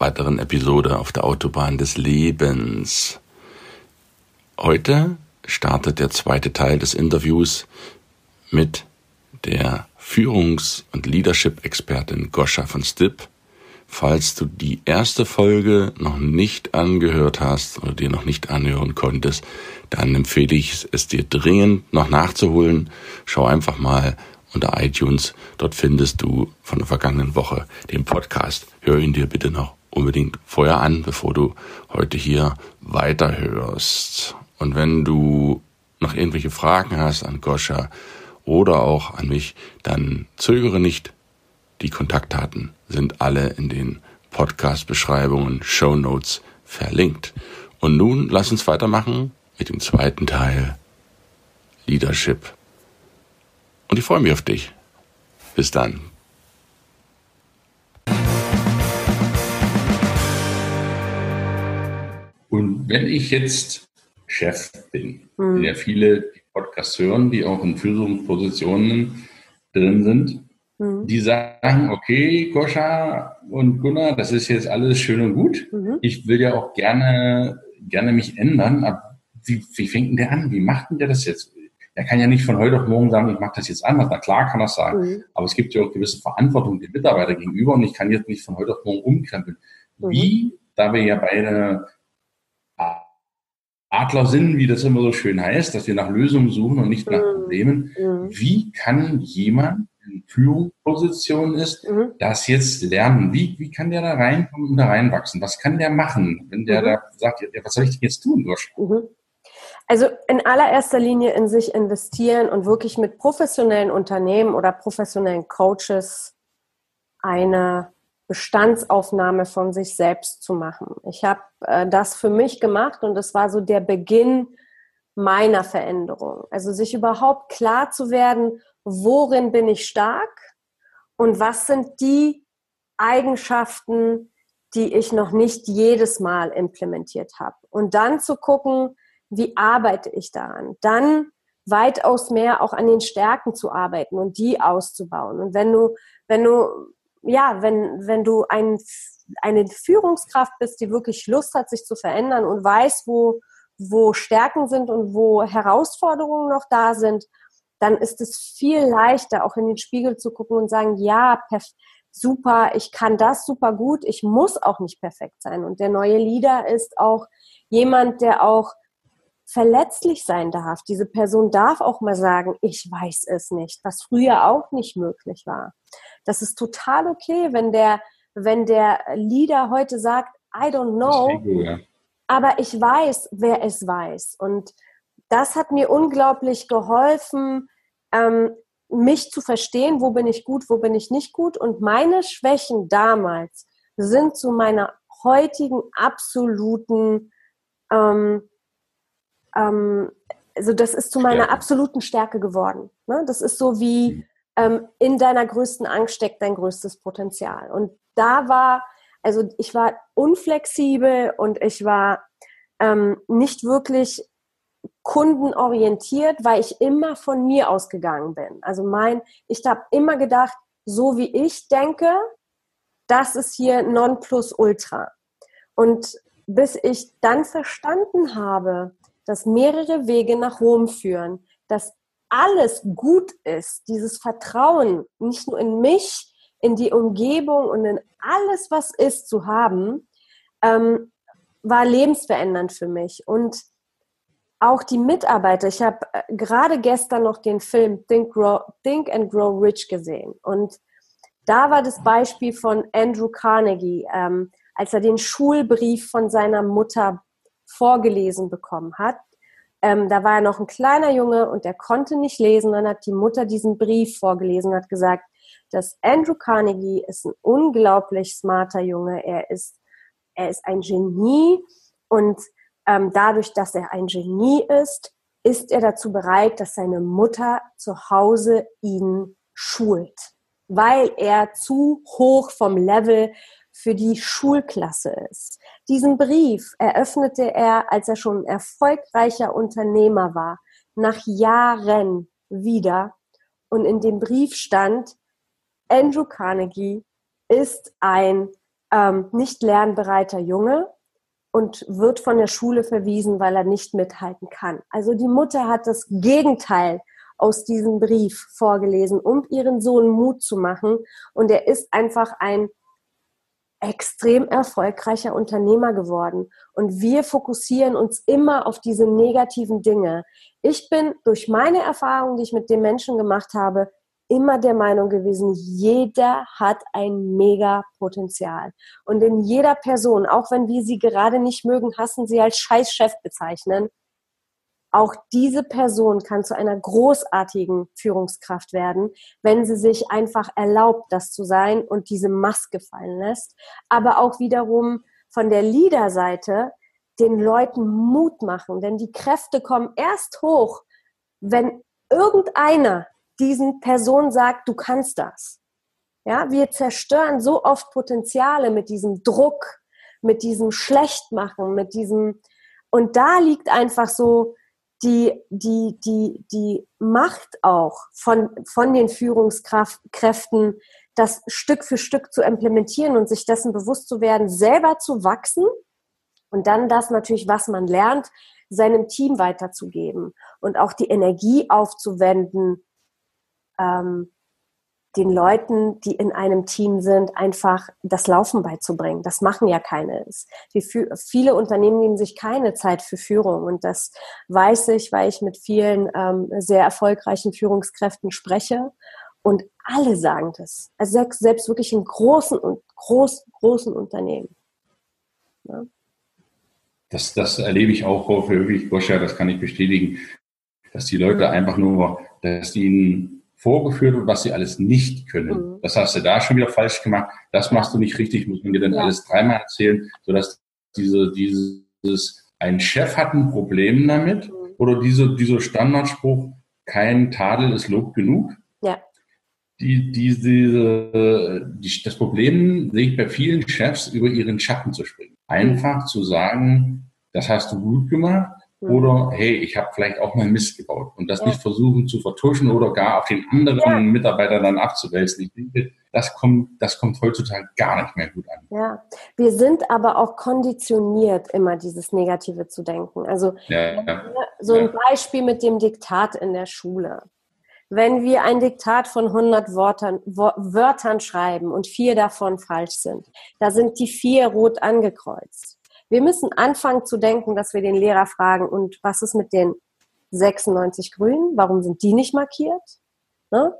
weiteren Episode auf der Autobahn des Lebens. Heute startet der zweite Teil des Interviews mit der Führungs- und Leadership-Expertin Goscha von Stipp. Falls du die erste Folge noch nicht angehört hast oder dir noch nicht anhören konntest, dann empfehle ich es dir dringend noch nachzuholen. Schau einfach mal unter iTunes. Dort findest du von der vergangenen Woche den Podcast. Hör ihn dir bitte noch unbedingt vorher an, bevor du heute hier weiterhörst. Und wenn du noch irgendwelche Fragen hast an Goscha oder auch an mich, dann zögere nicht. Die Kontaktdaten sind alle in den Podcast-Beschreibungen, Show Notes verlinkt. Und nun lass uns weitermachen mit dem zweiten Teil Leadership. Und ich freue mich auf dich. Bis dann. Wenn ich jetzt Chef bin, mhm. ja viele Podcasts hören, die auch in Führungspositionen drin sind, mhm. die sagen, okay, Koscha und Gunnar, das ist jetzt alles schön und gut. Mhm. Ich will ja auch gerne, gerne mich ändern. Aber wie, wie fängt denn der an? Wie macht denn der das jetzt? Er kann ja nicht von heute auf morgen sagen, ich mache das jetzt anders. Na klar kann er sagen. Mhm. Aber es gibt ja auch gewisse Verantwortung dem Mitarbeiter gegenüber und ich kann jetzt nicht von heute auf morgen umkrempeln. Mhm. Wie, da wir ja beide Adler sind, wie das immer so schön heißt, dass wir nach Lösungen suchen und nicht nach mhm. Problemen. Mhm. Wie kann jemand, der in Führungsposition ist, mhm. das jetzt lernen? Wie, wie kann der da reinkommen und da reinwachsen? Was kann der machen, wenn der mhm. da sagt, was soll ich denn jetzt tun? Mhm. Also in allererster Linie in sich investieren und wirklich mit professionellen Unternehmen oder professionellen Coaches eine Bestandsaufnahme von sich selbst zu machen. Ich habe äh, das für mich gemacht und das war so der Beginn meiner Veränderung. Also sich überhaupt klar zu werden, worin bin ich stark und was sind die Eigenschaften, die ich noch nicht jedes Mal implementiert habe. Und dann zu gucken, wie arbeite ich daran. Dann weitaus mehr auch an den Stärken zu arbeiten und die auszubauen. Und wenn du, wenn du ja, wenn, wenn du ein, eine Führungskraft bist, die wirklich Lust hat, sich zu verändern und weiß, wo, wo Stärken sind und wo Herausforderungen noch da sind, dann ist es viel leichter, auch in den Spiegel zu gucken und sagen, ja, super, ich kann das super gut, ich muss auch nicht perfekt sein. Und der neue Leader ist auch jemand, der auch verletzlich sein darf. Diese Person darf auch mal sagen, ich weiß es nicht, was früher auch nicht möglich war. Das ist total okay, wenn der, wenn der Leader heute sagt, I don't know, Ego, ja. aber ich weiß, wer es weiß. Und das hat mir unglaublich geholfen, ähm, mich zu verstehen, wo bin ich gut, wo bin ich nicht gut. Und meine Schwächen damals sind zu meiner heutigen absoluten, ähm, ähm, also das ist zu meiner absoluten Stärke geworden. Ne? Das ist so wie, mhm ähm, in deiner größten Angst steckt dein größtes Potenzial. Und da war, also ich war unflexibel und ich war ähm, nicht wirklich kundenorientiert, weil ich immer von mir ausgegangen bin. Also mein, ich habe immer gedacht, so wie ich denke, das ist hier non plus ultra. Und bis ich dann verstanden habe, dass mehrere Wege nach Rom führen, dass alles gut ist, dieses Vertrauen nicht nur in mich, in die Umgebung und in alles, was ist, zu haben, ähm, war lebensverändernd für mich. Und auch die Mitarbeiter, ich habe äh, gerade gestern noch den Film Think, Grow, Think and Grow Rich gesehen. Und da war das Beispiel von Andrew Carnegie, ähm, als er den Schulbrief von seiner Mutter vorgelesen bekommen hat ähm, da war er noch ein kleiner Junge und der konnte nicht lesen. Dann hat die Mutter diesen Brief vorgelesen und hat gesagt, dass Andrew Carnegie ist ein unglaublich smarter Junge. Er ist, er ist ein Genie und ähm, dadurch, dass er ein Genie ist, ist er dazu bereit, dass seine Mutter zu Hause ihn schult, weil er zu hoch vom Level für die Schulklasse ist. Diesen Brief eröffnete er, als er schon erfolgreicher Unternehmer war, nach Jahren wieder. Und in dem Brief stand, Andrew Carnegie ist ein ähm, nicht lernbereiter Junge und wird von der Schule verwiesen, weil er nicht mithalten kann. Also die Mutter hat das Gegenteil aus diesem Brief vorgelesen, um ihren Sohn Mut zu machen. Und er ist einfach ein extrem erfolgreicher Unternehmer geworden. Und wir fokussieren uns immer auf diese negativen Dinge. Ich bin durch meine Erfahrungen, die ich mit den Menschen gemacht habe, immer der Meinung gewesen, jeder hat ein mega Potenzial. Und in jeder Person, auch wenn wir sie gerade nicht mögen, hassen sie als Scheißchef bezeichnen, auch diese Person kann zu einer großartigen Führungskraft werden, wenn sie sich einfach erlaubt, das zu sein und diese Maske fallen lässt. Aber auch wiederum von der Leader-Seite den Leuten Mut machen, denn die Kräfte kommen erst hoch, wenn irgendeiner diesen Person sagt, du kannst das. Ja, wir zerstören so oft Potenziale mit diesem Druck, mit diesem Schlechtmachen, mit diesem, und da liegt einfach so die, die, die, die Macht auch von, von den Führungskräften, das Stück für Stück zu implementieren und sich dessen bewusst zu werden, selber zu wachsen. Und dann das natürlich, was man lernt, seinem Team weiterzugeben und auch die Energie aufzuwenden, ähm, den Leuten, die in einem Team sind, einfach das Laufen beizubringen. Das machen ja keine. Die, viele Unternehmen nehmen sich keine Zeit für Führung und das weiß ich, weil ich mit vielen ähm, sehr erfolgreichen Führungskräften spreche und alle sagen das. Also selbst, wirklich in großen und groß, großen Unternehmen. Ja. Das, das erlebe ich auch häufig, Goscha, das kann ich bestätigen, dass die Leute mhm. einfach nur, dass ihnen vorgeführt wird, was sie alles nicht können. Mhm. Das hast du da schon wieder falsch gemacht. Das machst du nicht richtig, muss man dir dann ja. alles dreimal erzählen, sodass diese, dieses, ein Chef hat ein Problem damit mhm. oder diese, dieser Standardspruch, kein Tadel ist Lob genug. Ja. Die, diese, die, das Problem sehe ich bei vielen Chefs, über ihren Schatten zu springen. Einfach mhm. zu sagen, das hast du gut gemacht, oder hey, ich habe vielleicht auch mal Mist gebaut und das ja. nicht versuchen zu vertuschen oder gar auf den anderen ja. Mitarbeiter dann abzuwälzen. Ich denke, das kommt, das kommt heutzutage gar nicht mehr gut an. Ja, wir sind aber auch konditioniert, immer dieses Negative zu denken. Also ja, so ein Beispiel mit dem Diktat in der Schule. Wenn wir ein Diktat von 100 Wörtern, Wörtern schreiben und vier davon falsch sind, da sind die vier rot angekreuzt wir müssen anfangen zu denken, dass wir den Lehrer fragen, und was ist mit den 96 Grünen? Warum sind die nicht markiert? Ne?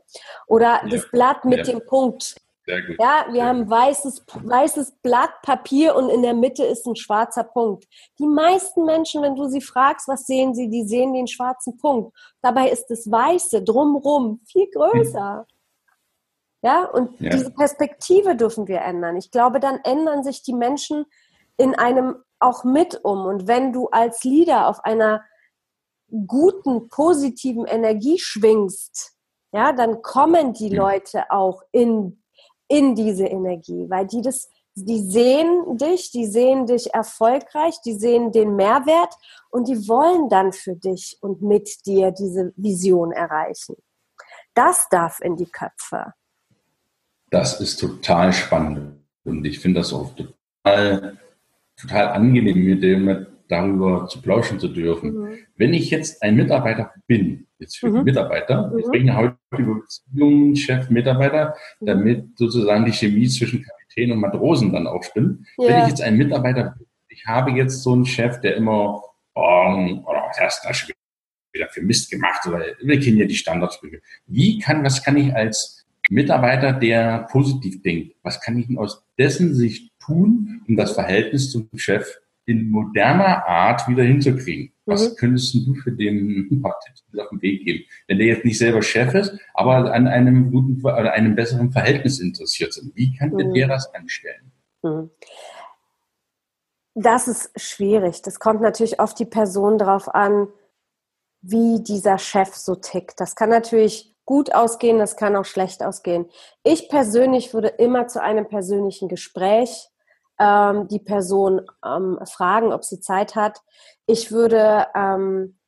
Oder ja. das Blatt mit ja. dem Punkt. Ja, wir Sehr haben weißes, weißes Blatt Papier und in der Mitte ist ein schwarzer Punkt. Die meisten Menschen, wenn du sie fragst, was sehen sie, die sehen den schwarzen Punkt. Dabei ist das Weiße drumrum viel größer. Ja, und ja. diese Perspektive dürfen wir ändern. Ich glaube, dann ändern sich die Menschen in einem auch mit um. Und wenn du als Leader auf einer guten, positiven Energie schwingst, ja, dann kommen die Leute auch in, in diese Energie, weil die das, die sehen dich, die sehen dich erfolgreich, die sehen den Mehrwert und die wollen dann für dich und mit dir diese Vision erreichen. Das darf in die Köpfe. Das ist total spannend und ich finde das auch total total angenehm, mit dem darüber zu plauschen zu dürfen. Mhm. Wenn ich jetzt ein Mitarbeiter bin, jetzt für mhm. Mitarbeiter, mhm. ich bringe heute über Beziehungen, Chef, Mitarbeiter, mhm. damit sozusagen die Chemie zwischen Kapitän und Matrosen dann auch stimmt. Ja. Wenn ich jetzt ein Mitarbeiter bin, ich habe jetzt so einen Chef, der immer, oh, oder was hast du da schon wieder für Mist gemacht, oder wir kennen ja die Standardsprüche. Wie kann, was kann ich als Mitarbeiter, der positiv denkt, was kann ich denn aus dessen Sicht tun, um das Verhältnis zum Chef in moderner Art wieder hinzukriegen? Was mhm. könntest du für den auf den Weg geben? Wenn der jetzt nicht selber Chef ist, aber an einem guten oder einem besseren Verhältnis interessiert sind, wie kann mhm. der das anstellen? Mhm. Das ist schwierig. Das kommt natürlich auf die Person drauf an, wie dieser Chef so tickt. Das kann natürlich gut ausgehen, das kann auch schlecht ausgehen. Ich persönlich würde immer zu einem persönlichen Gespräch ähm, die Person ähm, fragen, ob sie Zeit hat. Ich würde ähm,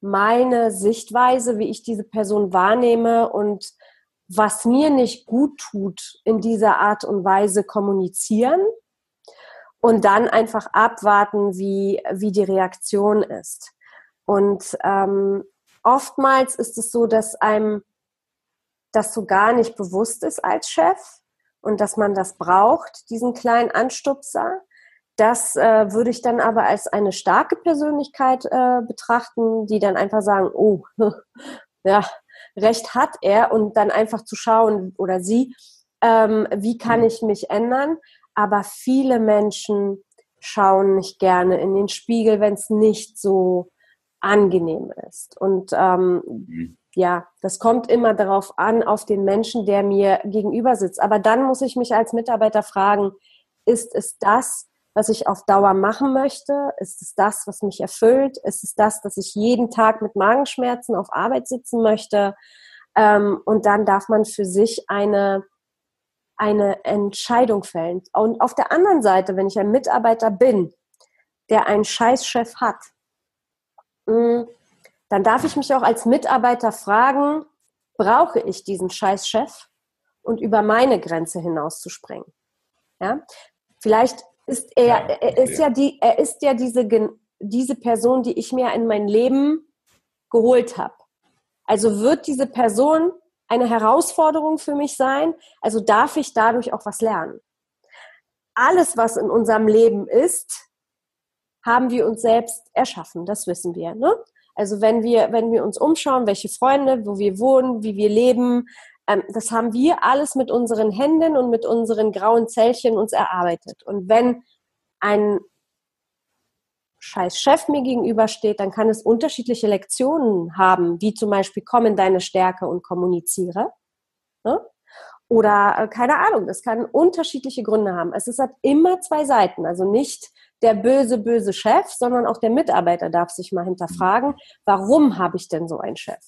meine Sichtweise, wie ich diese Person wahrnehme und was mir nicht gut tut, in dieser Art und Weise kommunizieren und dann einfach abwarten, wie, wie die Reaktion ist. Und ähm, oftmals ist es so, dass einem das so gar nicht bewusst ist als Chef und dass man das braucht, diesen kleinen Anstupser. Das äh, würde ich dann aber als eine starke Persönlichkeit äh, betrachten, die dann einfach sagen, oh, ja, recht hat er und dann einfach zu schauen oder sie, ähm, wie kann mhm. ich mich ändern. Aber viele Menschen schauen nicht gerne in den Spiegel, wenn es nicht so angenehm ist. Und ähm, mhm. Ja, das kommt immer darauf an, auf den Menschen, der mir gegenüber sitzt. Aber dann muss ich mich als Mitarbeiter fragen, ist es das, was ich auf Dauer machen möchte? Ist es das, was mich erfüllt? Ist es das, dass ich jeden Tag mit Magenschmerzen auf Arbeit sitzen möchte? Ähm, und dann darf man für sich eine, eine Entscheidung fällen. Und auf der anderen Seite, wenn ich ein Mitarbeiter bin, der einen Scheißchef hat, mm, dann darf ich mich auch als Mitarbeiter fragen, brauche ich diesen Scheißchef und über meine Grenze hinaus zu springen? Ja? Vielleicht ist er, er ist ja die, er ist ja diese, diese Person, die ich mir in mein Leben geholt habe. Also wird diese Person eine Herausforderung für mich sein? Also darf ich dadurch auch was lernen? Alles, was in unserem Leben ist, haben wir uns selbst erschaffen. Das wissen wir. Ne? Also wenn wir, wenn wir uns umschauen, welche Freunde, wo wir wohnen, wie wir leben, ähm, das haben wir alles mit unseren Händen und mit unseren grauen Zellchen uns erarbeitet. Und wenn ein scheiß Chef mir gegenübersteht, dann kann es unterschiedliche Lektionen haben, wie zum Beispiel komm in deine Stärke und kommuniziere. Ne? Oder äh, keine Ahnung, das kann unterschiedliche Gründe haben. Es hat immer zwei Seiten, also nicht der böse, böse Chef, sondern auch der Mitarbeiter darf sich mal hinterfragen, warum habe ich denn so einen Chef?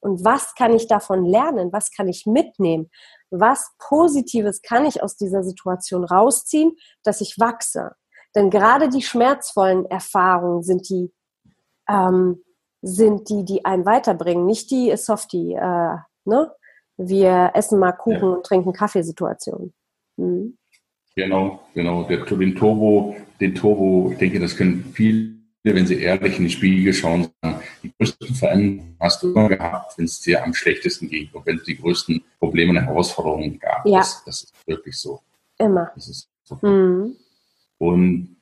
Und was kann ich davon lernen? Was kann ich mitnehmen? Was Positives kann ich aus dieser Situation rausziehen, dass ich wachse? Denn gerade die schmerzvollen Erfahrungen sind die, ähm, sind die, die einen weiterbringen, nicht die Softie, äh, ne? Wir essen mal Kuchen ja. und trinken Kaffeesituationen. Mhm. Genau, genau. Der, den Turbo, den Turbo, ich denke, das können viele wenn sie ehrlich in die Spiegel schauen, sagen, die größten Veränderungen hast du immer gehabt, wenn es dir am schlechtesten ging und wenn es die größten Probleme und Herausforderungen gab. Ja. Das, das ist wirklich so. Immer. Das ist so. Mhm. Und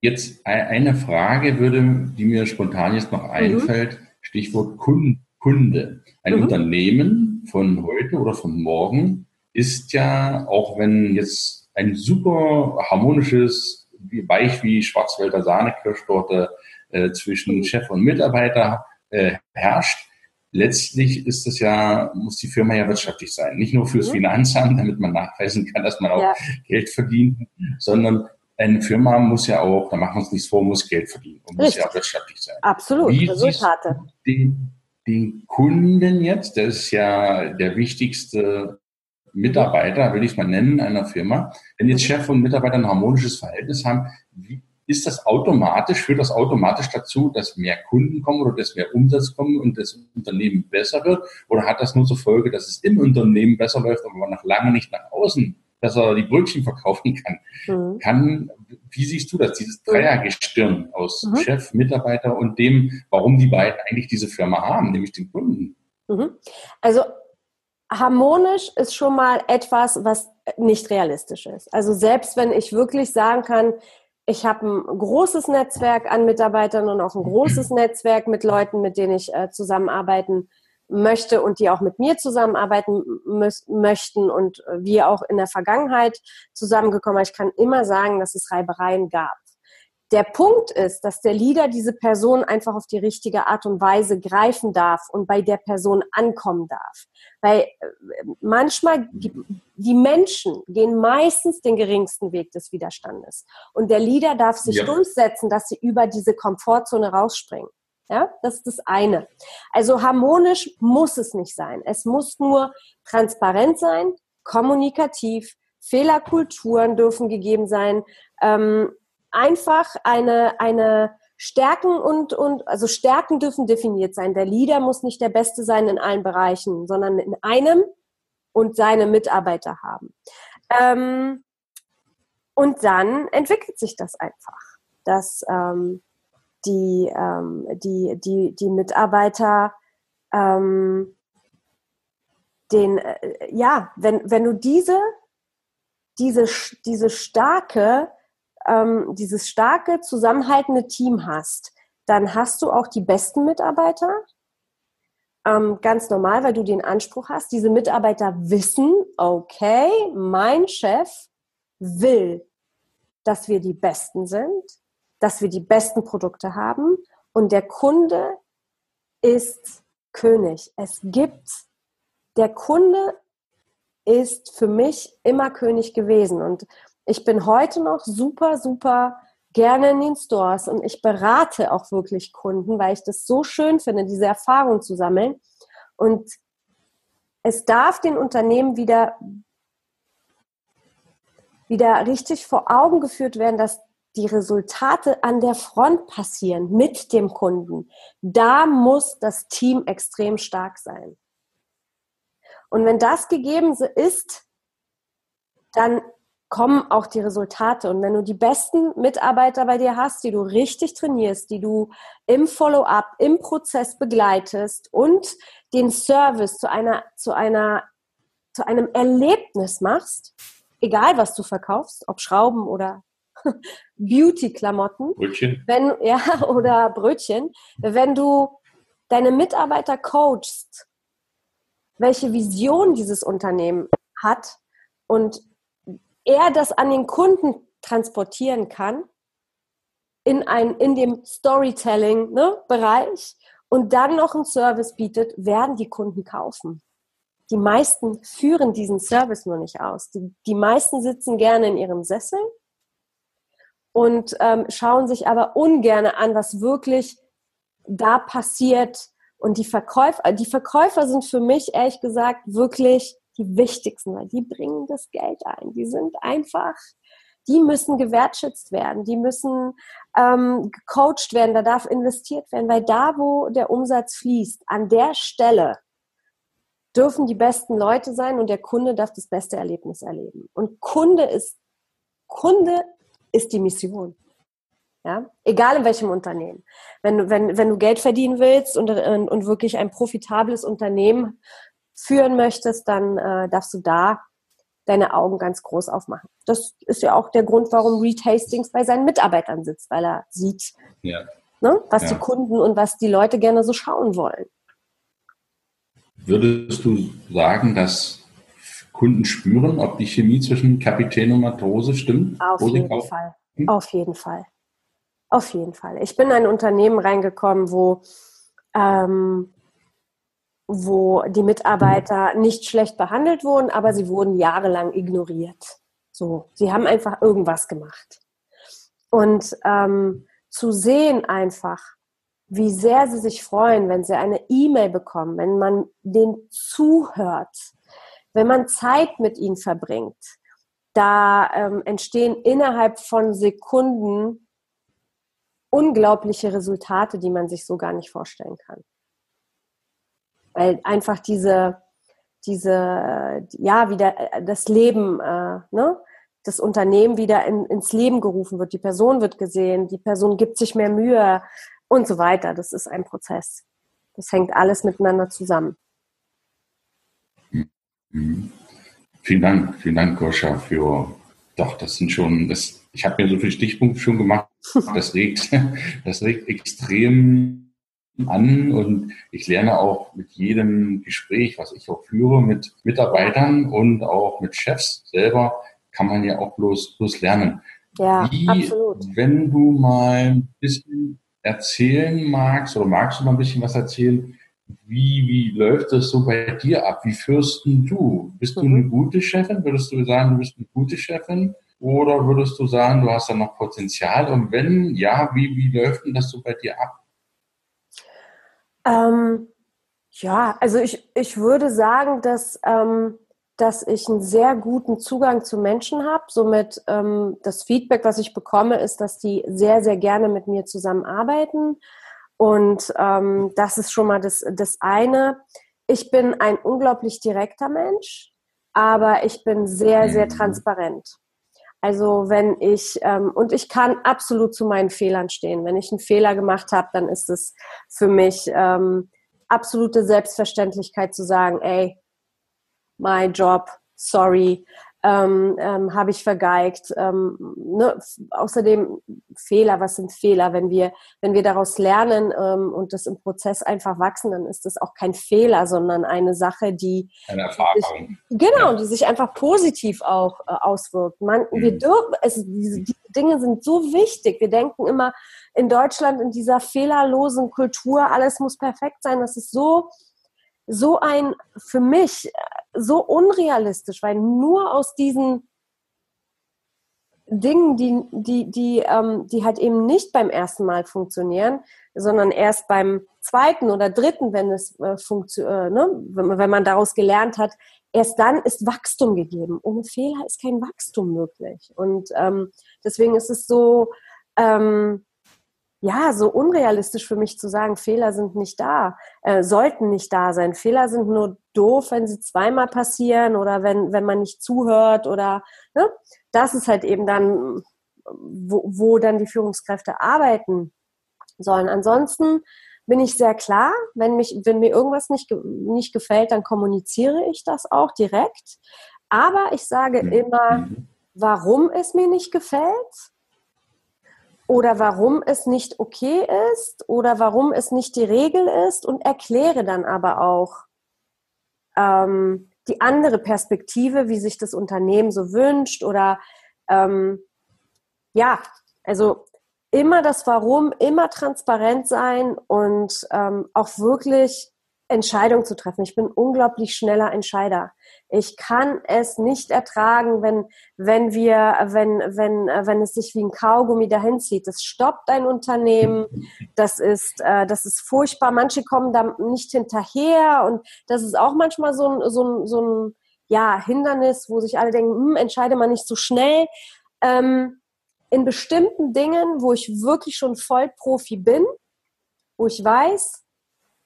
jetzt eine Frage würde, die mir spontan jetzt noch mhm. einfällt, mhm. Stichwort Kunde. Ein mhm. Unternehmen von heute oder von morgen ist ja, auch wenn jetzt ein super harmonisches wie weich wie Schwarzwälder Sahnekirschtorte äh, zwischen Chef und Mitarbeiter äh, herrscht. Letztlich ist es ja, muss die Firma ja wirtschaftlich sein. Nicht nur fürs mhm. Finanzamt, damit man nachweisen kann, dass man auch ja. Geld verdient, sondern eine Firma muss ja auch, da machen wir uns nichts vor, muss Geld verdienen und muss ja wirtschaftlich sein. Absolut, Wie Resultate. Den, den Kunden jetzt, das ist ja der wichtigste Mitarbeiter, will ich es mal nennen, einer Firma, wenn jetzt Chef und Mitarbeiter ein harmonisches Verhältnis haben, wie, ist das automatisch, führt das automatisch dazu, dass mehr Kunden kommen oder dass mehr Umsatz kommen und das Unternehmen besser wird? Oder hat das nur zur Folge, dass es im Unternehmen besser läuft, aber man noch lange nicht nach außen, dass er die Brötchen verkaufen kann? Mhm. kann wie siehst du das, dieses Dreiergestirn aus mhm. Chef, Mitarbeiter und dem, warum die beiden eigentlich diese Firma haben, nämlich den Kunden? Mhm. Also harmonisch ist schon mal etwas, was nicht realistisch ist. Also selbst wenn ich wirklich sagen kann, ich habe ein großes Netzwerk an Mitarbeitern und auch ein großes Netzwerk mit Leuten, mit denen ich äh, zusammenarbeiten möchte und die auch mit mir zusammenarbeiten möchten und wir auch in der Vergangenheit zusammengekommen. Ich kann immer sagen, dass es Reibereien gab. Der Punkt ist, dass der Leader diese Person einfach auf die richtige Art und Weise greifen darf und bei der Person ankommen darf. Weil äh, manchmal, die Menschen gehen meistens den geringsten Weg des Widerstandes. Und der Leader darf sich ja. durchsetzen, dass sie über diese Komfortzone rausspringen. Ja, das ist das eine. Also harmonisch muss es nicht sein. Es muss nur transparent sein, kommunikativ, Fehlerkulturen dürfen gegeben sein, ähm, einfach eine, eine Stärken und, und, also Stärken dürfen definiert sein. Der Leader muss nicht der Beste sein in allen Bereichen, sondern in einem und seine Mitarbeiter haben. Ähm, und dann entwickelt sich das einfach, dass ähm, die, ähm, die, die, die Mitarbeiter ähm, den, äh, ja, wenn, wenn du diese, diese, diese starke, ähm, dieses starke, zusammenhaltende Team hast, dann hast du auch die besten Mitarbeiter. Ähm, ganz normal, weil du den Anspruch hast, diese Mitarbeiter wissen, okay, mein Chef will, dass wir die Besten sind, dass wir die besten Produkte haben und der Kunde ist König. Es gibt, der Kunde ist für mich immer König gewesen und ich bin heute noch super, super gerne in den Stores und ich berate auch wirklich Kunden, weil ich das so schön finde, diese Erfahrung zu sammeln. Und es darf den Unternehmen wieder, wieder richtig vor Augen geführt werden, dass die Resultate an der Front passieren mit dem Kunden. Da muss das Team extrem stark sein. Und wenn das gegeben ist, dann kommen auch die Resultate. Und wenn du die besten Mitarbeiter bei dir hast, die du richtig trainierst, die du im Follow-up, im Prozess begleitest und den Service zu einer, zu einer, zu einem Erlebnis machst, egal was du verkaufst, ob Schrauben oder Beauty-Klamotten. Brötchen. Wenn, ja, oder Brötchen. Wenn du deine Mitarbeiter coachst, welche Vision dieses Unternehmen hat und er das an den Kunden transportieren kann in, ein, in dem Storytelling-Bereich ne, und dann noch einen Service bietet, werden die Kunden kaufen. Die meisten führen diesen Service nur nicht aus. Die, die meisten sitzen gerne in ihrem Sessel und ähm, schauen sich aber ungern an, was wirklich da passiert. Und die Verkäufer, die Verkäufer sind für mich ehrlich gesagt wirklich die wichtigsten, weil die bringen das Geld ein. Die sind einfach, die müssen gewertschätzt werden, die müssen ähm, gecoacht werden, da darf investiert werden, weil da, wo der Umsatz fließt, an der Stelle dürfen die besten Leute sein und der Kunde darf das beste Erlebnis erleben. Und Kunde ist, Kunde ist die Mission. Ja? Egal in welchem Unternehmen. Wenn, wenn, wenn du Geld verdienen willst und, und, und wirklich ein profitables Unternehmen führen möchtest, dann äh, darfst du da deine Augen ganz groß aufmachen. Das ist ja auch der Grund, warum Reed Hastings bei seinen Mitarbeitern sitzt, weil er sieht, ja. ne, was ja. die Kunden und was die Leute gerne so schauen wollen. Würdest du sagen, dass Kunden spüren, ob die Chemie zwischen Kapitän und Matrose stimmt? Auf jeden Fall. Hm? Auf jeden Fall. Auf jeden Fall. Ich bin in ein Unternehmen reingekommen, wo ähm, wo die Mitarbeiter nicht schlecht behandelt wurden, aber sie wurden jahrelang ignoriert. So, sie haben einfach irgendwas gemacht. Und ähm, zu sehen einfach, wie sehr sie sich freuen, wenn sie eine E-Mail bekommen, wenn man denen zuhört, wenn man Zeit mit ihnen verbringt, da ähm, entstehen innerhalb von Sekunden unglaubliche Resultate, die man sich so gar nicht vorstellen kann weil einfach diese, diese, ja, wieder äh, das Leben, äh, ne? das Unternehmen wieder in, ins Leben gerufen wird. Die Person wird gesehen, die Person gibt sich mehr Mühe und so weiter. Das ist ein Prozess. Das hängt alles miteinander zusammen. Mhm. Vielen Dank, vielen Dank, Goscha, für, doch, das sind schon, das, ich habe mir so viele Stichpunkte schon gemacht. Das regt, das regt extrem an und ich lerne auch mit jedem Gespräch, was ich auch führe, mit Mitarbeitern und auch mit Chefs selber, kann man ja auch bloß, bloß lernen. Ja, Wie, absolut. wenn du mal ein bisschen erzählen magst oder magst du mal ein bisschen was erzählen, wie, wie läuft das so bei dir ab? Wie führst du? Bist du Mhm. eine gute Chefin? Würdest du sagen, du bist eine gute Chefin? Oder würdest du sagen, du hast da noch Potenzial? Und wenn, ja, wie, wie läuft denn das so bei dir ab? Ähm, ja, also ich, ich würde sagen, dass, ähm, dass ich einen sehr guten Zugang zu Menschen habe. Somit ähm, das Feedback, was ich bekomme, ist, dass die sehr, sehr gerne mit mir zusammenarbeiten. Und ähm, das ist schon mal das, das eine. Ich bin ein unglaublich direkter Mensch, aber ich bin sehr, sehr Mhm. transparent. Also wenn ich, ähm, und ich kann absolut zu meinen Fehlern stehen. Wenn ich einen Fehler gemacht habe, dann ist es für mich ähm, absolute Selbstverständlichkeit zu sagen, ey, my job, sorry, ähm, ähm, habe ich vergeigt. Ähm, ne? Außerdem Fehler, was sind Fehler? Wenn wir, wenn wir daraus lernen ähm, und das im Prozess einfach wachsen, dann ist das auch kein Fehler, sondern eine Sache, die Eine Erfahrung. Genau, Ja. die sich einfach positiv auch äh, auswirkt. Man, wir Mhm. dürfen, es, diese, diese Dinge sind so wichtig. Wir denken immer in Deutschland in dieser fehlerlosen Kultur, alles muss perfekt sein. Das ist so, so ein, für mich, so unrealistisch, weil nur aus diesen Dingen, die, die, die, ähm, die halt eben nicht beim ersten Mal funktionieren, sondern erst beim zweiten oder dritten, wenn es äh, funktioniert, äh, ne? wenn, man daraus gelernt hat, erst dann ist Wachstum gegeben. Ohne Fehler ist kein Wachstum möglich. Und ähm, deswegen ist es so, ähm, ja, so unrealistisch für mich zu sagen, Fehler sind nicht da, äh, sollten nicht da sein. Fehler sind nur doof, wenn sie zweimal passieren oder wenn, wenn man nicht zuhört oder, ne? Das ist halt eben dann, wo, wo dann die Führungskräfte arbeiten sollen. Ansonsten bin ich sehr klar, wenn mich, wenn mir irgendwas nicht, nicht gefällt, dann kommuniziere ich das auch direkt. Aber ich sage immer, Mhm. warum es mir nicht gefällt oder warum es nicht okay ist oder warum es nicht die Regel ist und erkläre dann aber auch ähm, die andere Perspektive, wie sich das Unternehmen so wünscht oder ähm, ja, also immer das Warum, immer transparent sein und ähm, auch wirklich Entscheidungen zu treffen. Ich bin unglaublich schneller Entscheider. Ich kann es nicht ertragen, wenn, wenn wir, wenn, wenn, wenn es sich wie ein Kaugummi dahin zieht. Das stoppt ein Unternehmen. Das ist, äh, das ist furchtbar. Manche kommen da nicht hinterher und das ist auch manchmal so ein, so ein, so ein ja, Hindernis, wo sich alle denken, hm, entscheide mal nicht so schnell. Ähm, in bestimmten Dingen, wo ich wirklich schon Vollprofi bin, wo ich weiß,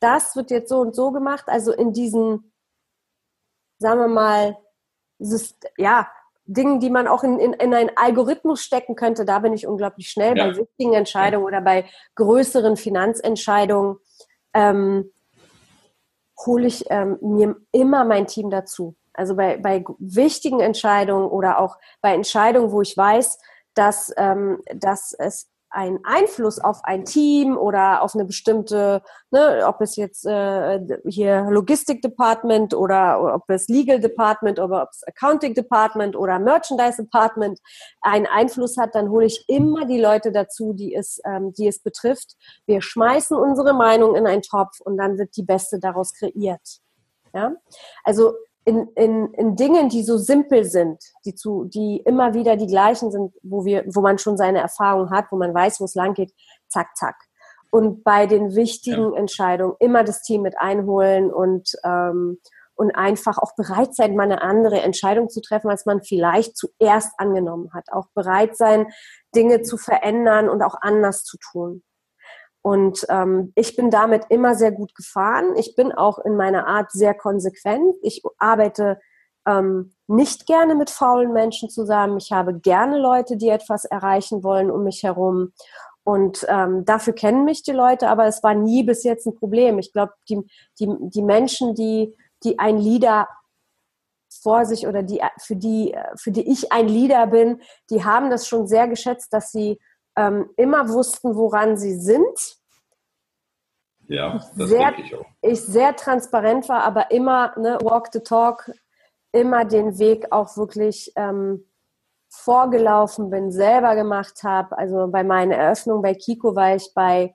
das wird jetzt so und so gemacht, also in diesen, sagen wir mal, ja, Dingen, die man auch in, in, in einen Algorithmus stecken könnte, da bin ich unglaublich schnell Ja. bei wichtigen Entscheidungen oder bei größeren Finanzentscheidungen. Ähm, hole ich ähm, mir immer mein Team dazu. Also bei, bei wichtigen Entscheidungen oder auch bei Entscheidungen, wo ich weiß, dass, ähm, dass es einen Einfluss auf ein Team oder auf eine bestimmte, ne, ob es jetzt äh, hier Logistik Department oder ob es Legal Department oder ob es Accounting Department oder Merchandise Department einen Einfluss hat, dann hole ich immer die Leute dazu, die es, ähm, die es betrifft. Wir schmeißen unsere Meinung in einen Topf und dann wird die beste daraus kreiert. Ja, also in, in, in Dingen, die so simpel sind, die zu, die immer wieder die gleichen sind, wo wir, wo man schon seine Erfahrung hat, wo man weiß, wo es lang geht, zack, zack. Und bei den wichtigen Entscheidungen immer das Team mit einholen und, ähm, und einfach auch bereit sein, mal eine andere Entscheidung zu treffen, als man vielleicht zuerst angenommen hat. Auch bereit sein, Dinge zu verändern und auch anders zu tun. Und ähm, ich bin damit immer sehr gut gefahren. Ich bin auch in meiner Art sehr konsequent. Ich arbeite ähm, nicht gerne mit faulen Menschen zusammen. Ich habe gerne Leute, die etwas erreichen wollen um mich herum. Und ähm, dafür kennen mich die Leute, aber es war nie bis jetzt ein Problem. Ich glaube, die, die, die Menschen, die, die ein Leader vor sich oder die, für die, für die ich ein Leader bin, die haben das schon sehr geschätzt, dass sie ähm, immer wussten, woran sie sind. Ja, das Sehr- denke ich auch. Ich sehr transparent war, aber immer ne, walk the talk, immer den Weg auch wirklich ähm, vorgelaufen bin, selber gemacht habe. Also bei meiner Eröffnung bei Kiko war ich bei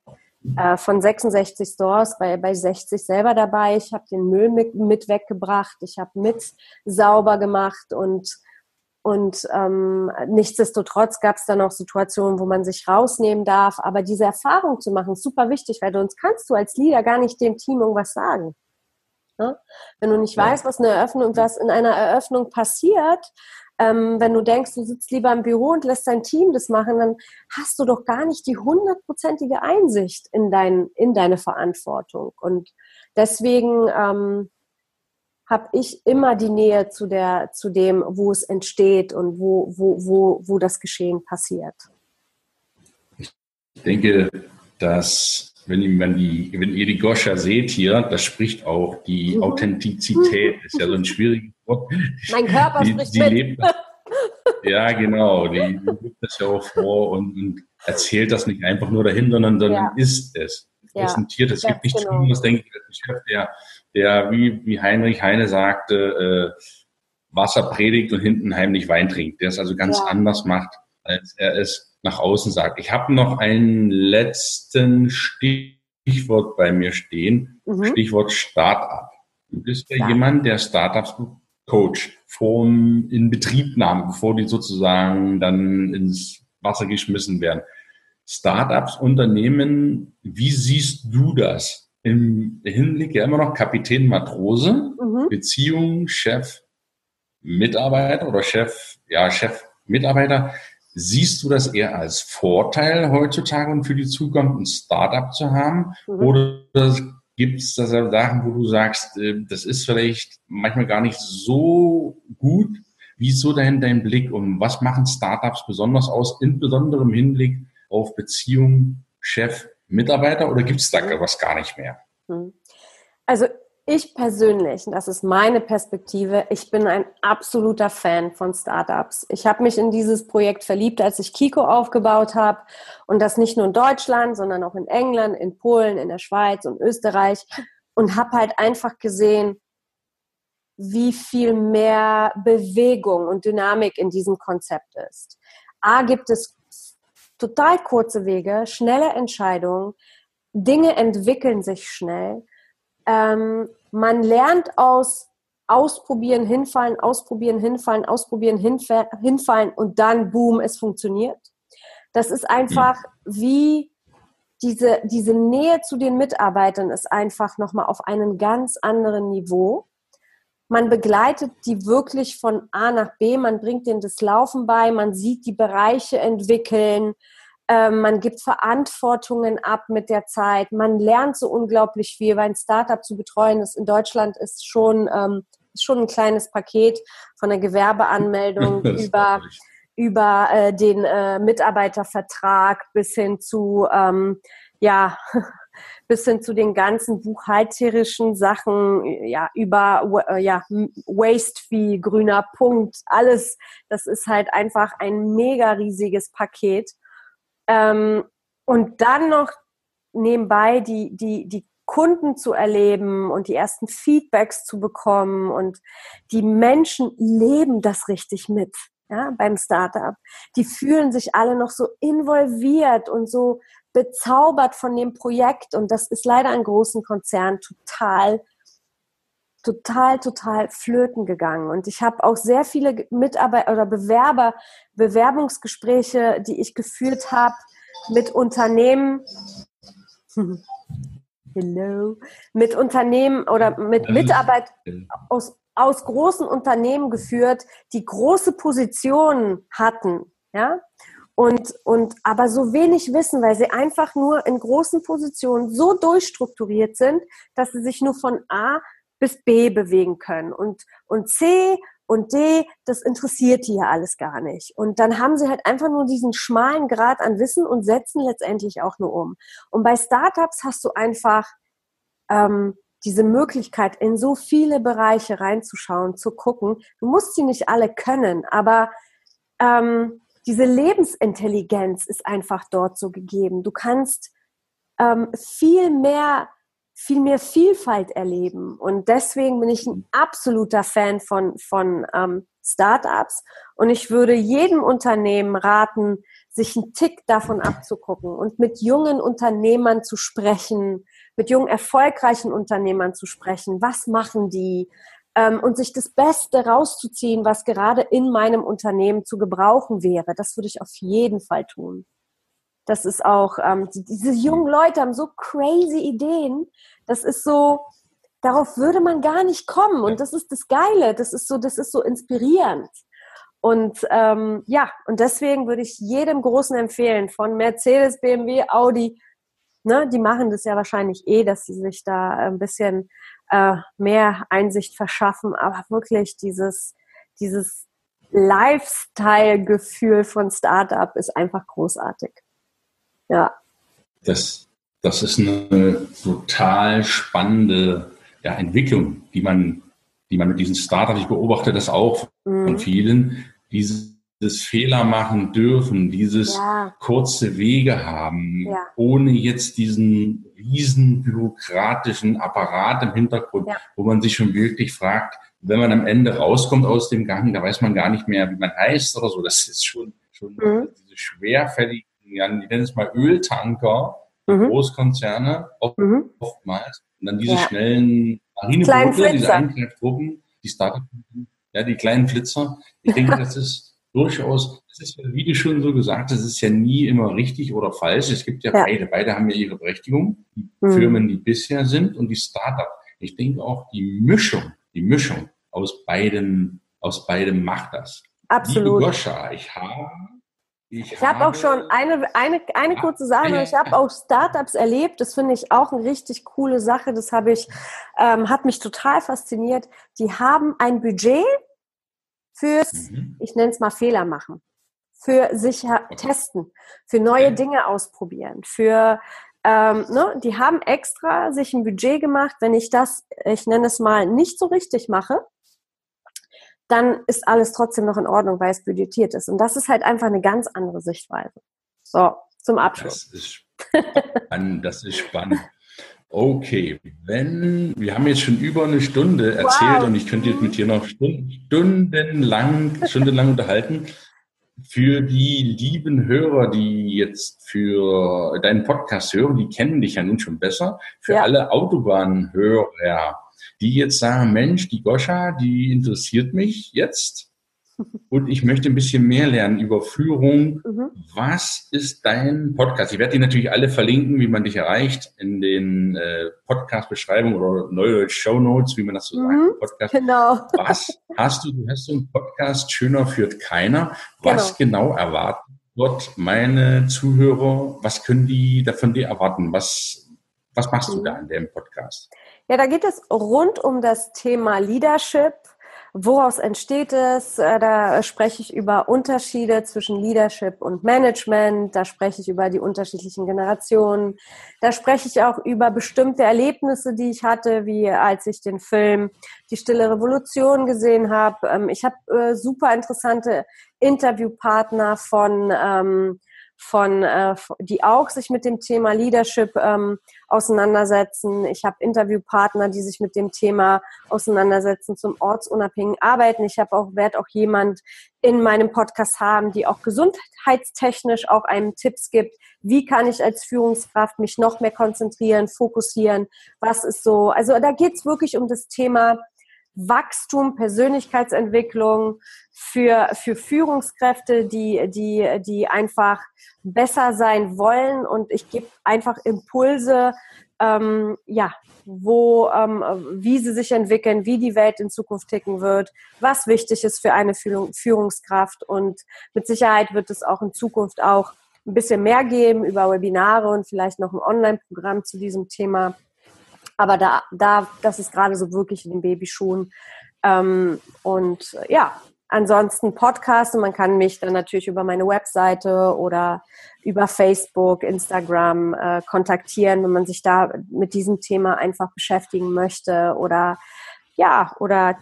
äh, von 66 Stores bei, bei 60 selber dabei. Ich habe den Müll mit, mit weggebracht, ich habe mit sauber gemacht und und ähm, nichtsdestotrotz gab es dann auch Situationen, wo man sich rausnehmen darf. Aber diese Erfahrung zu machen, ist super wichtig, weil sonst kannst du als Leader gar nicht dem Team irgendwas sagen. Ne? Wenn du nicht ja. weißt, was eine Eröffnung, was in einer Eröffnung passiert, ähm, wenn du denkst, du sitzt lieber im Büro und lässt dein Team das machen, dann hast du doch gar nicht die hundertprozentige Einsicht in, dein, in deine Verantwortung. Und deswegen ähm, habe ich immer die Nähe zu, der, zu dem, wo es entsteht und wo, wo, wo, wo das Geschehen passiert. Ich denke, dass wenn, man die, wenn ihr die Goscha seht hier, das spricht auch die mhm. Authentizität, ist ja so ein schwieriges Wort. Mein Körper die, spricht die mit. Lebt, ja, genau, die, die gibt das ja auch vor und, und, erzählt das nicht einfach nur dahin, sondern, sondern ja. ist es, präsentiert es. Es gibt nichts genau. Schlimmeres, denke ich, als Chef, der der, wie, wie Heinrich Heine sagte, äh, Wasser predigt und hinten heimlich Wein trinkt, der es also ganz ja. anders macht, als er es nach außen sagt. Ich habe noch einen letzten Stichwort bei mir stehen, mhm. Stichwort Startup. Du bist ja, ja. jemand, der Startups coacht, vom in Betriebnahme, bevor die sozusagen dann ins Wasser geschmissen werden. Startups, Unternehmen, wie siehst du das? Im Hinblick ja immer noch Kapitän Matrose, mhm. Beziehung Chef Mitarbeiter oder Chef, ja, Chef Mitarbeiter. Siehst du das eher als Vorteil heutzutage und für die Zukunft ein Startup zu haben? Mhm. Oder gibt es da Sachen, wo du sagst, äh, das ist vielleicht manchmal gar nicht so gut? Wie ist so dein, dein Blick und was machen Startups besonders aus, insbesondere im Hinblick auf Beziehung Chef Mitarbeiter oder gibt es da mhm. was gar nicht mehr? Mhm. Also ich persönlich, das ist meine Perspektive, ich bin ein absoluter Fan von Startups. Ich habe mich in dieses Projekt verliebt, als ich Kiko aufgebaut habe und das nicht nur in Deutschland, sondern auch in England, in Polen, in der Schweiz und Österreich und habe halt einfach gesehen, wie viel mehr Bewegung und Dynamik in diesem Konzept ist. A gibt es total kurze Wege, schnelle Entscheidungen, Dinge entwickeln sich schnell. Ähm, man lernt aus Ausprobieren, hinfallen, ausprobieren, hinfallen, ausprobieren, hinfallen und dann, boom, es funktioniert. Das ist einfach wie diese, diese Nähe zu den Mitarbeitern ist einfach nochmal auf einem ganz anderen Niveau. Man begleitet die wirklich von A nach B, man bringt denen das Laufen bei, man sieht die Bereiche entwickeln, ähm, man gibt Verantwortungen ab mit der Zeit, man lernt so unglaublich viel, weil ein Startup zu betreuen ist in Deutschland ist schon, ähm, ist schon ein kleines Paket von der Gewerbeanmeldung über über äh, den äh, Mitarbeitervertrag bis hin zu ähm, ja bis hin zu den ganzen buchhalterischen Sachen, ja, über äh, ja, Waste Fee, grüner Punkt, alles, das ist halt einfach ein mega riesiges Paket. Ähm, und dann noch nebenbei die, die, die Kunden zu erleben und die ersten Feedbacks zu bekommen und die Menschen leben das richtig mit ja, beim Startup. Die fühlen sich alle noch so involviert und so bezaubert von dem Projekt und das ist leider an großen Konzernen total total, total flöten gegangen. Und ich habe auch sehr viele Mitarbeiter oder Bewerber, Bewerbungsgespräche, die ich geführt habe mit Unternehmen. Hello. Mit Unternehmen oder mit Mitarbeit aus, aus großen Unternehmen geführt, die große Positionen hatten, ja, und, und aber so wenig wissen, weil sie einfach nur in großen Positionen so durchstrukturiert sind, dass sie sich nur von A bis B bewegen können. Und, und C und D, das interessiert die ja alles gar nicht. Und dann haben sie halt einfach nur diesen schmalen Grad an Wissen und setzen letztendlich auch nur um. Und bei Startups hast du einfach ähm, diese Möglichkeit, in so viele Bereiche reinzuschauen, zu gucken. Du musst sie nicht alle können, aber ähm, diese Lebensintelligenz ist einfach dort so gegeben. Du kannst ähm, viel mehr viel mehr Vielfalt erleben. Und deswegen bin ich ein absoluter Fan von, von ähm, Startups. Und ich würde jedem Unternehmen raten, sich einen Tick davon abzugucken und mit jungen Unternehmern zu sprechen, mit jungen, erfolgreichen Unternehmern zu sprechen. Was machen die? Ähm, und sich das Beste rauszuziehen, was gerade in meinem Unternehmen zu gebrauchen wäre. Das würde ich auf jeden Fall tun. Das ist auch, ähm, die, diese jungen Leute haben so crazy Ideen. Das ist so, darauf würde man gar nicht kommen. Und das ist das Geile. Das ist so, das ist so inspirierend. Und ähm, ja, und deswegen würde ich jedem Großen empfehlen, von Mercedes, BMW, Audi, ne, die machen das ja wahrscheinlich eh, dass sie sich da ein bisschen äh, mehr Einsicht verschaffen, aber wirklich dieses, dieses Lifestyle-Gefühl von Startup ist einfach großartig. Ja. Das, das ist eine total spannende ja, Entwicklung, die man, die man mit diesen Startups, ich beobachte das auch mhm. von vielen, dieses Fehler machen dürfen, dieses ja. kurze Wege haben, ja. ohne jetzt diesen riesen bürokratischen Apparat im Hintergrund, ja. wo man sich schon wirklich fragt, wenn man am Ende rauskommt aus dem Gang, da weiß man gar nicht mehr, wie man heißt oder so. Das ist schon, schon mhm. diese schwerfälligen ja, ich nenne es mal Öltanker, mhm. Großkonzerne, oft, mhm. oftmals. Und dann diese schnellen Marineboote, diese Eingreiftruppen, die Startup, ja, die kleinen Flitzer. Ich denke, das ist durchaus, das ist, wie du schon so gesagt hast, das ist ja nie immer richtig oder falsch. Es gibt ja, ja. beide, beide haben ja ihre Berechtigung. Die mhm. Firmen, die bisher sind und die Startup. Ich denke auch die Mischung, die Mischung aus beiden, aus beidem macht das. Absolut. Liebe Goscha, ich habe ich, ich habe auch schon eine, eine, eine kurze Sache, ja, ich habe auch Startups erlebt, das finde ich auch eine richtig coole Sache, das habe ich, ähm, hat mich total fasziniert. Die haben ein Budget fürs, mhm. ich nenne es mal Fehler machen, für sicher testen, für neue Dinge ausprobieren, für ähm, ne, die haben extra sich ein Budget gemacht, wenn ich das, ich nenne es mal, nicht so richtig mache, dann ist alles trotzdem noch in Ordnung, weil es budgetiert ist. Und das ist halt einfach eine ganz andere Sichtweise. So, zum Abschluss. Das ist spannend. das ist spannend. Okay, wenn wir haben jetzt schon über eine Stunde erzählt wow. und ich könnte jetzt mit dir noch stundenlang, stundenlang unterhalten. Für die lieben Hörer, die jetzt für deinen Podcast hören, die kennen dich ja nun schon besser. Für ja. alle Autobahnhörer, die jetzt sagen, Mensch, die Goscha, die interessiert mich jetzt und ich möchte ein bisschen mehr lernen über Führung. Mhm. Was ist dein Podcast? Ich werde die natürlich alle verlinken, wie man dich erreicht, in den äh, Podcast-Beschreibungen oder Neudeutsch Show Notes, wie man das so mhm. sagt. Podcast. Genau. Was hast du? Du hast so einen Podcast, schöner führt keiner. Was genau, genau erwarten dort meine Zuhörer? Was können die da von dir erwarten? Was, was machst mhm. du da in dem Podcast? Ja, da geht es rund um das Thema Leadership. Woraus entsteht es? Äh, da spreche ich über Unterschiede zwischen Leadership und Management. Da spreche ich über die unterschiedlichen Generationen. Da spreche ich auch über bestimmte Erlebnisse, die ich hatte, wie als ich den Film Die Stille Revolution gesehen habe. Ähm, ich habe äh, super interessante Interviewpartner von ähm, von, äh, die auch sich mit dem Thema Leadership ähm, auseinandersetzen. Ich habe Interviewpartner, die sich mit dem Thema auseinandersetzen zum ortsunabhängigen Arbeiten. Ich habe auch werde auch jemand in meinem Podcast haben, die auch gesundheitstechnisch auch einem Tipps gibt. Wie kann ich als Führungskraft mich noch mehr konzentrieren, fokussieren? Was ist so? Also da geht's wirklich um das Thema Wachstum, Persönlichkeitsentwicklung für, für Führungskräfte, die, die, die einfach besser sein wollen. Und ich gebe einfach Impulse, ähm, ja, wo, ähm, wie sie sich entwickeln, wie die Welt in Zukunft ticken wird, was wichtig ist für eine Führungskraft. Und mit Sicherheit wird es auch in Zukunft auch ein bisschen mehr geben über Webinare und vielleicht noch ein Online-Programm zu diesem Thema. Aber da, da, das ist gerade so wirklich in den Babyschuhen. Ähm, und ja, ansonsten Podcast und man kann mich dann natürlich über meine Webseite oder über Facebook, Instagram äh, kontaktieren, wenn man sich da mit diesem Thema einfach beschäftigen möchte oder ja, oder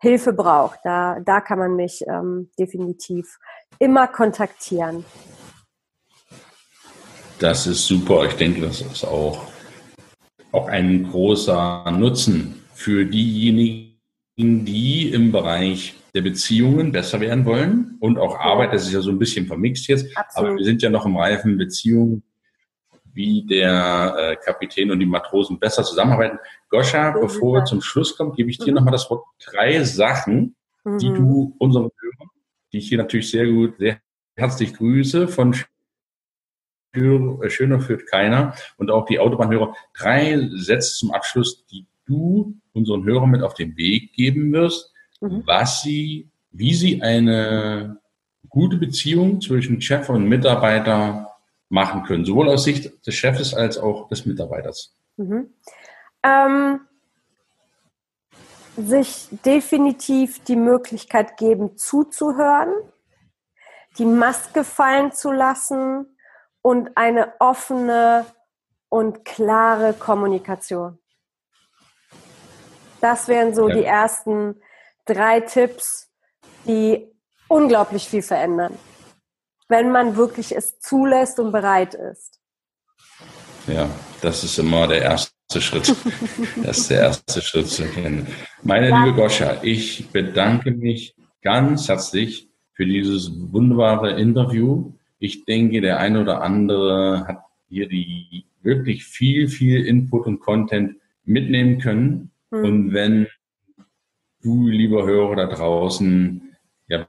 Hilfe braucht. Da, da kann man mich ähm, definitiv immer kontaktieren. Das ist super. Ich denke, das ist auch auch ein großer Nutzen für diejenigen, die im Bereich der Beziehungen besser werden wollen und auch Arbeit. Das ist ja so ein bisschen vermixt jetzt, Absolut. aber wir sind ja noch im reifen Beziehungen, wie der äh, Kapitän und die Matrosen besser zusammenarbeiten. Goscha, so bevor wir zum Schluss kommen, gebe ich dir mhm. nochmal das Wort. Drei Sachen, mhm. die du unseren Hörern, die ich hier natürlich sehr gut, sehr herzlich grüße, von Schöner führt keiner und auch die Autobahnhörer. Drei Sätze zum Abschluss, die du unseren Hörern mit auf den Weg geben wirst, mhm. was sie, wie sie eine gute Beziehung zwischen Chef und Mitarbeiter machen können, sowohl aus Sicht des Chefs als auch des Mitarbeiters. Mhm. Ähm, sich definitiv die Möglichkeit geben, zuzuhören, die Maske fallen zu lassen und eine offene und klare Kommunikation. Das wären so ja. die ersten drei Tipps, die unglaublich viel verändern, wenn man wirklich es zulässt und bereit ist. Ja, das ist immer der erste Schritt. Das ist der erste Schritt zu erkennen. Meine ja. liebe Goscha, ich bedanke mich ganz herzlich für dieses wunderbare Interview. Ich denke, der eine oder andere hat hier die wirklich viel, viel Input und Content mitnehmen können. Mhm. Und wenn du, lieber Hörer da draußen, ja,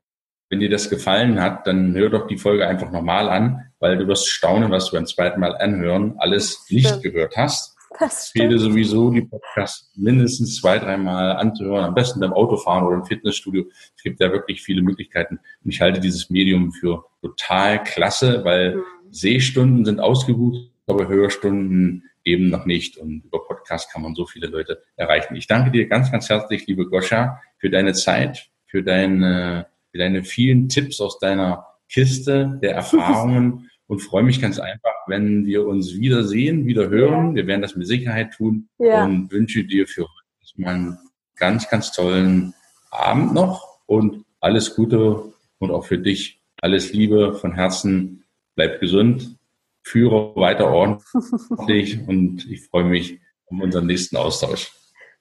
wenn dir das gefallen hat, dann hör doch die Folge einfach nochmal an, weil du wirst staunen, was du beim zweiten Mal anhören alles nicht ja. gehört hast. Das empfehle sowieso, die Podcasts mindestens zwei, dreimal anzuhören, am besten beim Autofahren oder im Fitnessstudio. Es gibt ja wirklich viele Möglichkeiten. Und ich halte dieses Medium für total klasse, weil mhm. Sehstunden sind ausgebucht, aber Hörstunden eben noch nicht. Und über Podcast kann man so viele Leute erreichen. Ich danke dir ganz, ganz herzlich, liebe Goscha, für deine Zeit, für deine, für deine vielen Tipps aus deiner Kiste der Erfahrungen und freue mich ganz einfach, wenn wir uns wiedersehen, wieder hören. Wir werden das mit Sicherheit tun ja. und wünsche dir für heute einen ganz, ganz tollen Abend noch und alles Gute und auch für dich alles Liebe von Herzen. Bleib gesund, führe weiter ordentlich und ich freue mich um unseren nächsten Austausch.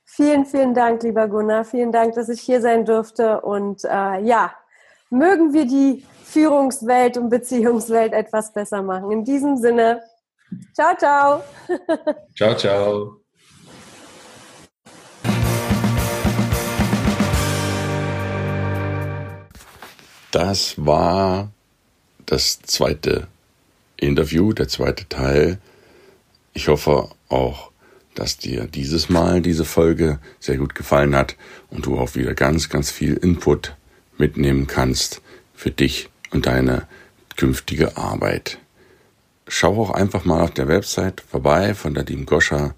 Vielen, vielen Dank, lieber Gunnar. Vielen Dank, dass ich hier sein durfte. Und äh, ja, mögen wir die Führungswelt und Beziehungswelt etwas besser machen. In diesem Sinne, ciao, ciao. ciao, ciao. Das war das zweite Interview, der zweite Teil. Ich hoffe auch, dass dir dieses Mal diese Folge sehr gut gefallen hat und du auch wieder ganz, ganz viel Input mitnehmen kannst für dich und deine künftige Arbeit. Schau auch einfach mal auf der Website vorbei von lieben Goscha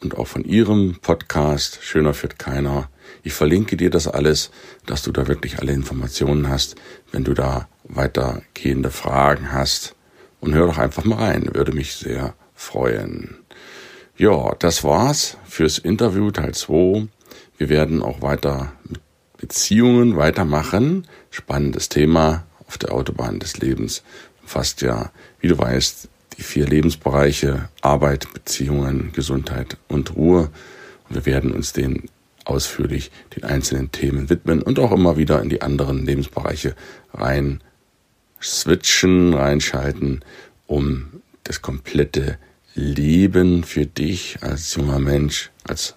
und auch von ihrem Podcast Schöner führt keiner. Ich verlinke dir das alles, dass du da wirklich alle Informationen hast, wenn du da weitergehende Fragen hast. Und hör doch einfach mal rein, würde mich sehr freuen. Ja, das war's fürs Interview Teil 2. Wir werden auch weiter mit Beziehungen weitermachen. Spannendes Thema auf der Autobahn des Lebens. Fast ja, wie du weißt, die vier Lebensbereiche Arbeit, Beziehungen, Gesundheit und Ruhe. Und wir werden uns den ausführlich den einzelnen Themen widmen und auch immer wieder in die anderen Lebensbereiche rein switchen, reinschalten, um das komplette Leben für dich als junger Mensch, als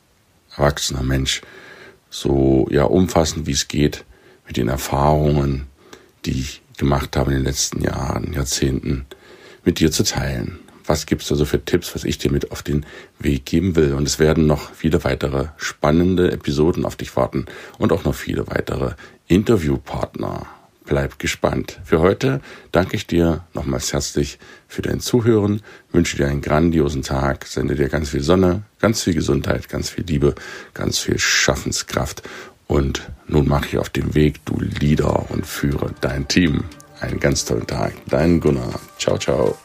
erwachsener Mensch so ja umfassend wie es geht mit den Erfahrungen, die ich gemacht habe in den letzten Jahren, Jahrzehnten, mit dir zu teilen. Was gibt's da so für Tipps, was ich dir mit auf den Weg geben will? Und es werden noch viele weitere spannende Episoden auf dich warten und auch noch viele weitere Interviewpartner. Bleib gespannt. Für heute danke ich dir nochmals herzlich für dein Zuhören, wünsche dir einen grandiosen Tag, sende dir ganz viel Sonne, ganz viel Gesundheit, ganz viel Liebe, ganz viel Schaffenskraft und nun mach ich auf dem Weg, du Leader und führe dein Team. Einen ganz tollen Tag. Dein Gunnar. Ciao, ciao.